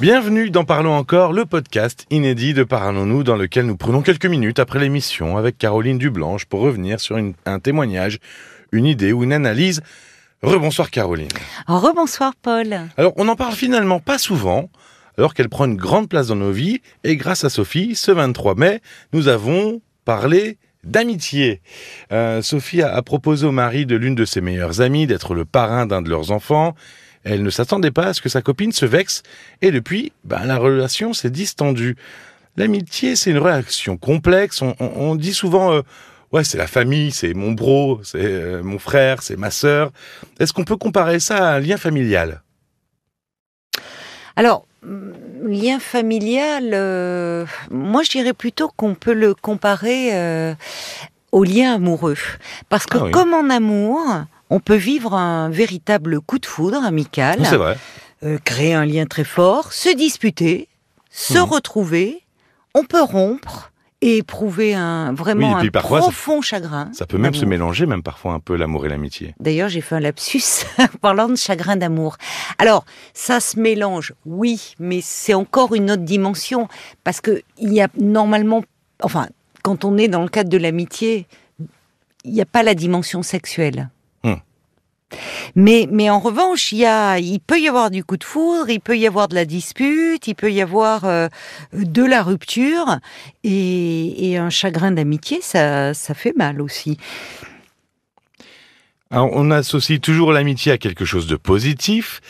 Bienvenue dans Parlons encore, le podcast inédit de Parlons-nous dans lequel nous prenons quelques minutes après l'émission avec Caroline Dublanche pour revenir sur une- un témoignage, une idée ou une analyse. Rebonsoir Caroline. Rebonsoir Paul. Alors on n'en parle finalement pas souvent, alors qu'elle prend une grande place dans nos vies, et grâce à Sophie, ce 23 mai, nous avons parlé d'amitié. Euh, Sophie a, a proposé au mari de l'une de ses meilleures amies d'être le parrain d'un de leurs enfants. Elle ne s'attendait pas à ce que sa copine se vexe, et depuis, ben, la relation s'est distendue. L'amitié, c'est une relation complexe. On, on- on dit souvent, euh, ouais, c'est la famille, c'est mon bro, c'est euh, mon frère, c'est ma sœur. Est-ce qu'on peut comparer ça à un lien familial? Alors, hum, lien familial, euh, moi je dirais plutôt qu'on peut le comparer au lien amoureux. Parce que Ah oui. comme en amour, on peut vivre un véritable coup de foudre amical, vrai. euh, créer un lien très fort, se disputer, se Mhm. retrouver, on peut rompre et éprouver un vraiment Oui, et puis un parfois, ça- profond chagrin. Ça peut même se mélanger, même parfois un peu l'amour et l'amitié. D'ailleurs, j'ai fait un lapsus en parlant de chagrin d'amour. Alors, ça se mélange, oui, mais c'est encore une autre dimension parce que il y a normalement, enfin, quand on est dans le cadre de l'amitié, il n'y a pas la dimension sexuelle. Hmm. Mais, mais en revanche, il y a, il peut y avoir du coup de foudre, il peut y avoir de la dispute, il peut y avoir euh, de la rupture et, et un chagrin d'amitié, ça, ça fait mal aussi. Alors, on associe toujours l'amitié à quelque chose de positif,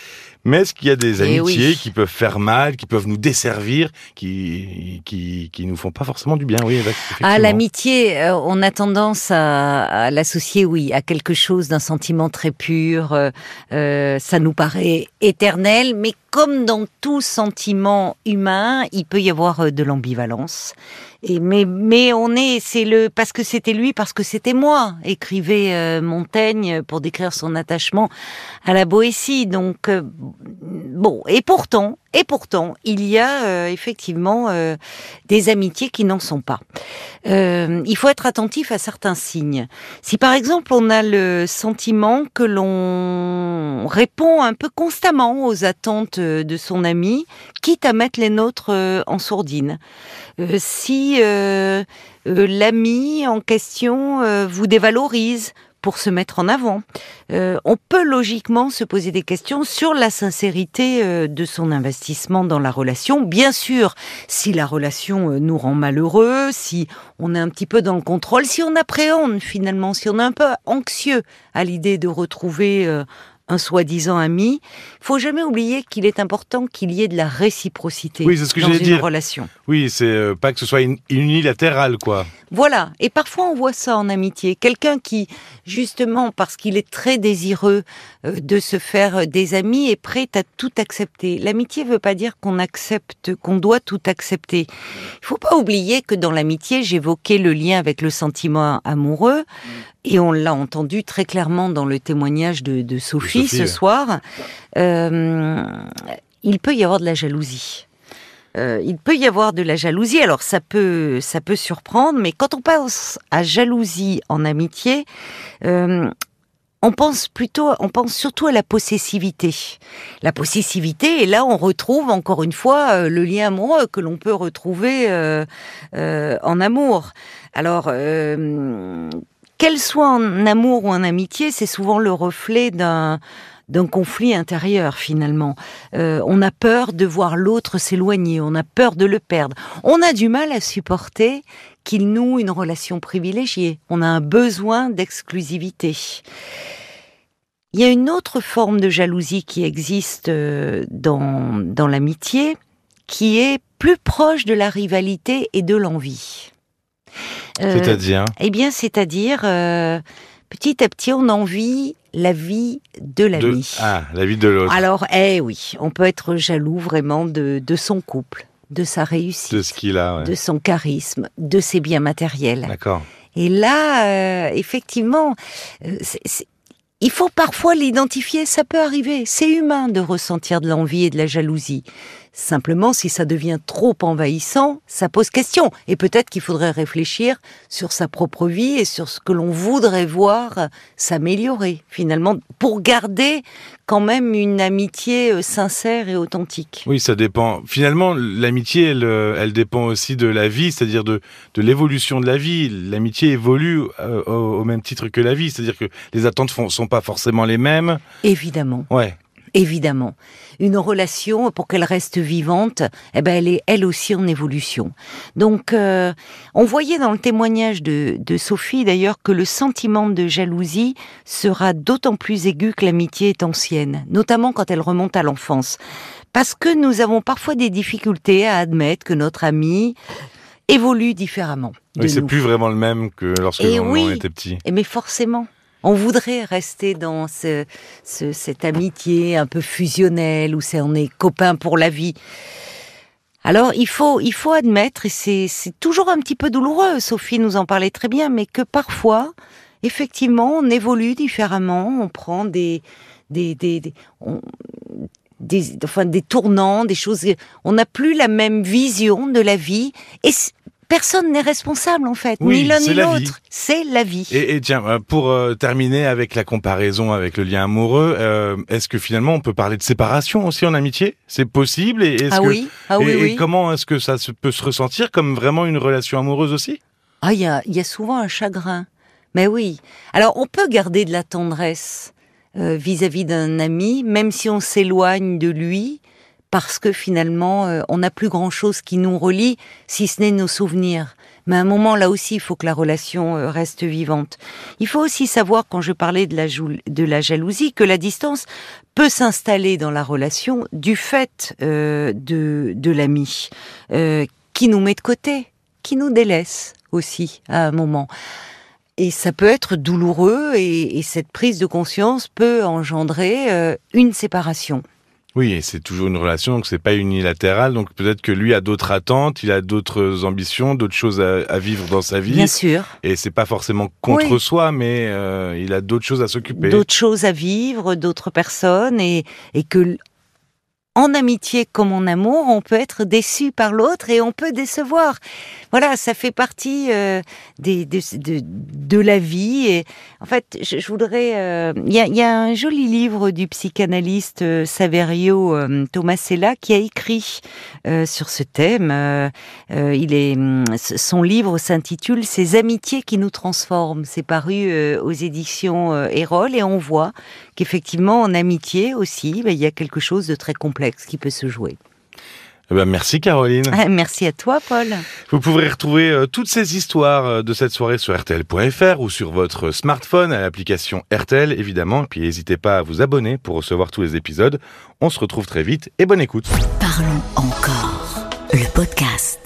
mais est-ce qu'il y a des Eh amitiés oui. qui peuvent faire mal, qui peuvent nous desservir, qui, qui, qui nous font pas forcément du bien? Oui. Ah, l'amitié, euh, on a tendance à, à l'associer, oui, à quelque chose d'un sentiment très pur. euh, euh, ça nous paraît éternel, mais comme dans tout sentiment humain, il peut y avoir de l'ambivalence. Et mais mais on est, c'est le parce que c'était lui, parce que c'était moi, écrivait euh, Montaigne pour décrire son attachement à la Boétie. Donc euh, bon, et pourtant, et pourtant, il y a euh, effectivement euh, des amitiés qui n'en sont pas. Euh, il faut être attentif à certains signes. Si par exemple on a le sentiment que l'on répond un peu constamment aux attentes de son ami, quitte à mettre les nôtres en sourdine. Si l'ami en question vous dévalorise pour se mettre en avant, euh, on peut logiquement se poser des questions sur la sincérité euh, de son investissement dans la relation. Bien sûr, si la relation euh, nous rend malheureux, si on est un petit peu dans le contrôle, si on appréhende finalement, si on est un peu anxieux à l'idée de retrouver un soi-disant ami, faut jamais oublier qu'il est important qu'il y ait de la réciprocité Oui, c'est ce que dans une dire. relation. Oui, c'est euh, pas que ce soit in- unilatéral, quoi. Voilà. Et parfois, on voit ça en amitié. Quelqu'un qui, justement, parce qu'il est très désireux euh, de se faire euh, des amis, est prêt à tout accepter. L'amitié veut pas dire qu'on accepte, qu'on doit tout accepter. Il faut pas oublier que dans l'amitié, j'évoquais le lien avec le sentiment amoureux, et on l'a entendu très clairement dans le témoignage de, de Sophie, Sophie, ce soir. Euh, il peut y avoir de la jalousie. Euh, il peut y avoir de la jalousie. Alors ça peut, ça peut surprendre, mais quand on pense à jalousie en amitié, euh, on pense plutôt, on pense surtout à la possessivité. La possessivité, et là on retrouve encore une fois le lien amoureux que l'on peut retrouver euh, en amour. Alors, qu'elle soit en amour ou en amitié, c'est souvent le reflet d'un conflit intérieur finalement. Euh, on a peur de voir l'autre s'éloigner, on a peur de le perdre. On a du mal à supporter qu'il noue une relation privilégiée. On a un besoin d'exclusivité. Il y a une autre forme de jalousie qui existe euh, dans, dans l'amitié, qui est plus proche de la rivalité et de l'envie. Euh, C'est-à-dire eh bien, c'est-à-dire, euh, petit à petit, on envie la vie de de... l'ami. Ah, la vie de l'autre. Alors, eh oui, on peut être jaloux vraiment de, de son couple, de sa réussite, De ce qu'il a, ouais. de son charisme, de ses biens matériels. D'accord. Et là, euh, effectivement, euh, il faut parfois l'identifier, ça peut arriver. C'est humain de ressentir de l'envie et de la jalousie. Simplement, si ça devient trop envahissant, ça pose question. Et peut-être qu'il faudrait réfléchir sur sa propre vie et sur ce que l'on voudrait voir s'améliorer, finalement, pour garder quand même une amitié euh, sincère et authentique. Oui, ça dépend. Finalement, l'amitié, elle, euh, elle dépend aussi de la vie, c'est-à-dire de, de l'évolution de la vie. L'amitié évolue euh, au, même titre que la vie, c'est-à-dire que les attentes ne sont pas forcément les mêmes. Évidemment. Ouais évidemment. Une relation, pour qu'elle reste vivante, eh ben, elle est elle aussi en évolution. Donc, euh, on voyait dans le témoignage de, Sophie d'ailleurs que le sentiment de jalousie sera d'autant plus aigu que l'amitié est ancienne, notamment quand elle remonte à l'enfance. Parce que nous avons parfois des difficultés à admettre que notre ami évolue différemment. Oui, c'est plus vraiment le même que lorsque on était petit. Et mais forcément, on voudrait rester dans cette amitié un peu fusionnelle où c'est on est copains pour la vie. Alors il faut il faut admettre et c'est toujours un petit peu douloureux. Sophie nous en parlait très bien, mais que parfois effectivement on évolue différemment, on prend des des des, des enfin des tournants, des choses. On n'a plus la même vision de la vie et Personne n'est responsable en fait, ni l'un ni l'autre. C'est la vie. Et, tiens, euh, pour euh, terminer avec la comparaison avec le lien amoureux, euh, est-ce que finalement on peut parler de séparation aussi en amitié? C'est possible? Et ah oui, ah oui, et, comment est-ce que ça peut se ressentir comme vraiment une relation amoureuse aussi? Ah, il y a, y a souvent un chagrin. Mais oui. Alors on peut garder de la tendresse vis-à-vis d'un ami, même si on s'éloigne de lui parce que finalement, euh, on n'a plus grand-chose qui nous relie, si ce n'est nos souvenirs. Mais à un moment, là aussi, il faut que la relation euh, reste vivante. Il faut aussi savoir, quand je parlais de la, jalousie, que la distance peut s'installer dans la relation du fait euh, de, l'ami, qui nous met de côté, qui nous délaisse aussi à un moment. Et ça peut être douloureux et cette prise de conscience peut engendrer une séparation. Oui, c'est toujours une relation, donc c'est pas unilatéral. Donc peut-être que lui a d'autres attentes, il a d'autres ambitions, d'autres choses à, vivre dans sa vie. Bien sûr. Et c'est pas forcément contre soi, mais euh, il a d'autres choses à s'occuper. D'autres choses à vivre, d'autres personnes, et, et que en amitié comme en amour, on peut être déçu par l'autre et on peut décevoir. Voilà, ça fait partie euh, de, la vie. Et en fait, je, voudrais. Euh, il y, a, un joli livre du psychanalyste euh, Saverio Tomasella qui a écrit sur ce thème. il est, son livre s'intitule Ces amitiés qui nous transforment. C'est paru aux éditions Erol et on voit qu'effectivement en amitié aussi, ben, il y a quelque chose de très complexe qui peut se jouer. Eh ben, merci Caroline. Merci à toi Paul. Vous pourrez retrouver euh, toutes ces histoires euh, de cette soirée sur rtl.fr ou sur votre smartphone à l'application RTL évidemment. Et puis n'hésitez pas à vous abonner pour recevoir tous les épisodes. On se retrouve très vite et bonne écoute. Parlons encore, le podcast.